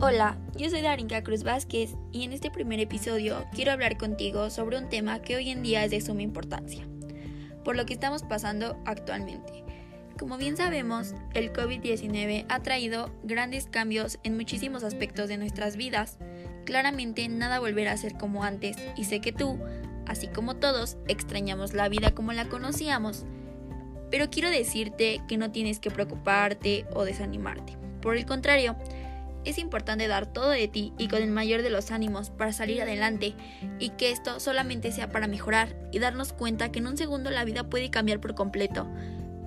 Hola, yo soy Darinka Cruz Vázquez y en este primer episodio quiero hablar contigo sobre un tema que hoy en día es de suma importancia, por lo que estamos pasando actualmente. Como bien sabemos, el COVID-19 ha traído grandes cambios en muchísimos aspectos de nuestras vidas. Claramente nada volverá a ser como antes y sé que tú, así como todos, extrañamos la vida como la conocíamos. Pero quiero decirte que no tienes que preocuparte o desanimarte. Por el contrario, es importante dar todo de ti y con el mayor de los ánimos para salir adelante y que esto solamente sea para mejorar y darnos cuenta que en un segundo la vida puede cambiar por completo,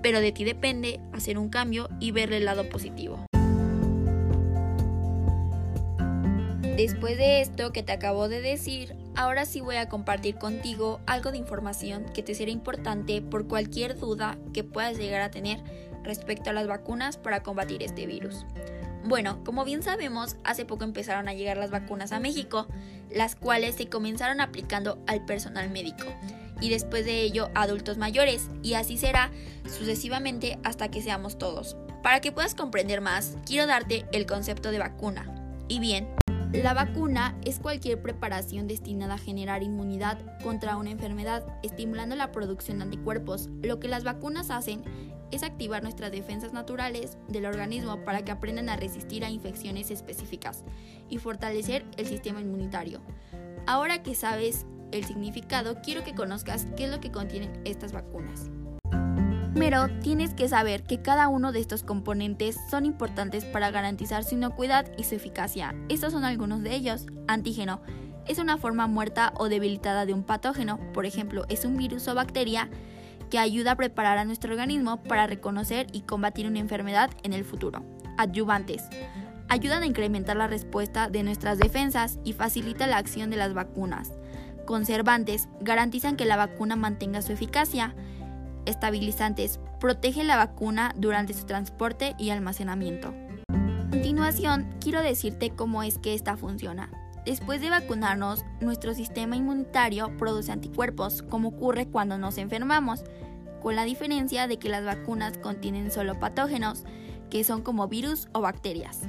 pero de ti depende hacer un cambio y verle el lado positivo. Después de esto que te acabo de decir, ahora sí voy a compartir contigo algo de información que te será importante por cualquier duda que puedas llegar a tener respecto a las vacunas para combatir este virus. Bueno, como bien sabemos, hace poco empezaron a llegar las vacunas a México, las cuales se comenzaron aplicando al personal médico y después de ello a adultos mayores, y así será sucesivamente hasta que seamos todos. Para que puedas comprender más, quiero darte el concepto de vacuna. Y bien, la vacuna es cualquier preparación destinada a generar inmunidad contra una enfermedad, estimulando la producción de anticuerpos. Lo que las vacunas hacen es activar nuestras defensas naturales del organismo para que aprendan a resistir a infecciones específicas y fortalecer el sistema inmunitario. Ahora que sabes el significado, quiero que conozcas qué es lo que contienen estas vacunas. Primero, tienes que saber que cada uno de estos componentes son importantes para garantizar su inocuidad y su eficacia. Estos son algunos de ellos. Antígeno. Es una forma muerta o debilitada de un patógeno, por ejemplo, es un virus o bacteria que ayuda a preparar a nuestro organismo para reconocer y combatir una enfermedad en el futuro. Adyuvantes. Ayudan a incrementar la respuesta de nuestras defensas y facilita la acción de las vacunas. Conservantes. Garantizan que la vacuna mantenga su eficacia. Estabilizantes. Protege la vacuna durante su transporte y almacenamiento. A continuación, quiero decirte cómo es que esta funciona. Después de vacunarnos, nuestro sistema inmunitario produce anticuerpos, como ocurre cuando nos enfermamos con la diferencia de que las vacunas contienen solo patógenos, que son como virus o bacterias.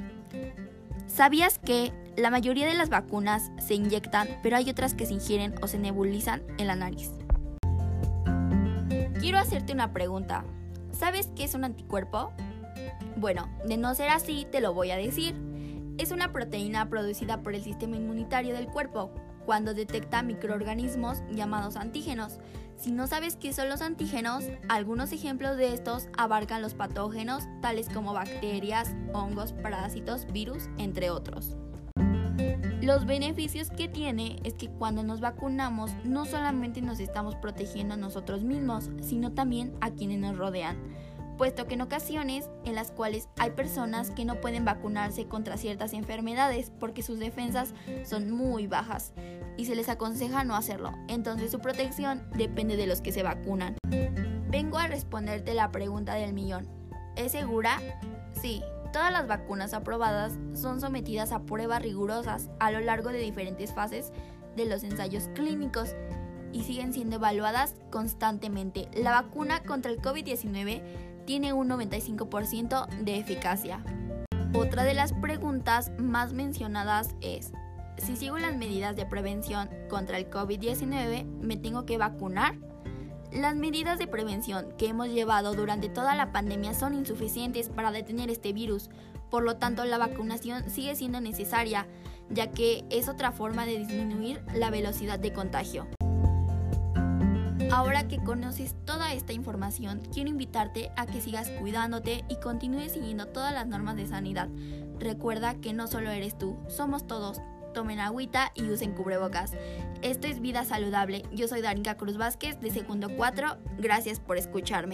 ¿Sabías que la mayoría de las vacunas se inyectan, pero hay otras que se ingieren o se nebulizan en la nariz? Quiero hacerte una pregunta. ¿Sabes qué es un anticuerpo? Bueno, de no ser así, te lo voy a decir. Es una proteína producida por el sistema inmunitario del cuerpo cuando detecta microorganismos llamados antígenos. Si no sabes qué son los antígenos, algunos ejemplos de estos abarcan los patógenos tales como bacterias, hongos, parásitos, virus, entre otros. Los beneficios que tiene es que cuando nos vacunamos no solamente nos estamos protegiendo a nosotros mismos, sino también a quienes nos rodean puesto que en ocasiones en las cuales hay personas que no pueden vacunarse contra ciertas enfermedades porque sus defensas son muy bajas y se les aconseja no hacerlo, entonces su protección depende de los que se vacunan. Vengo a responderte la pregunta del millón. ¿Es segura? Sí, todas las vacunas aprobadas son sometidas a pruebas rigurosas a lo largo de diferentes fases de los ensayos clínicos y siguen siendo evaluadas constantemente. La vacuna contra el COVID-19 tiene un 95% de eficacia. Otra de las preguntas más mencionadas es, si sigo las medidas de prevención contra el COVID-19, ¿me tengo que vacunar? Las medidas de prevención que hemos llevado durante toda la pandemia son insuficientes para detener este virus, por lo tanto la vacunación sigue siendo necesaria, ya que es otra forma de disminuir la velocidad de contagio. Ahora que conoces toda esta información, quiero invitarte a que sigas cuidándote y continúes siguiendo todas las normas de sanidad. Recuerda que no solo eres tú, somos todos. Tomen agüita y usen cubrebocas. Esto es Vida Saludable. Yo soy Darinka Cruz Vázquez de Segundo 4. Gracias por escucharme.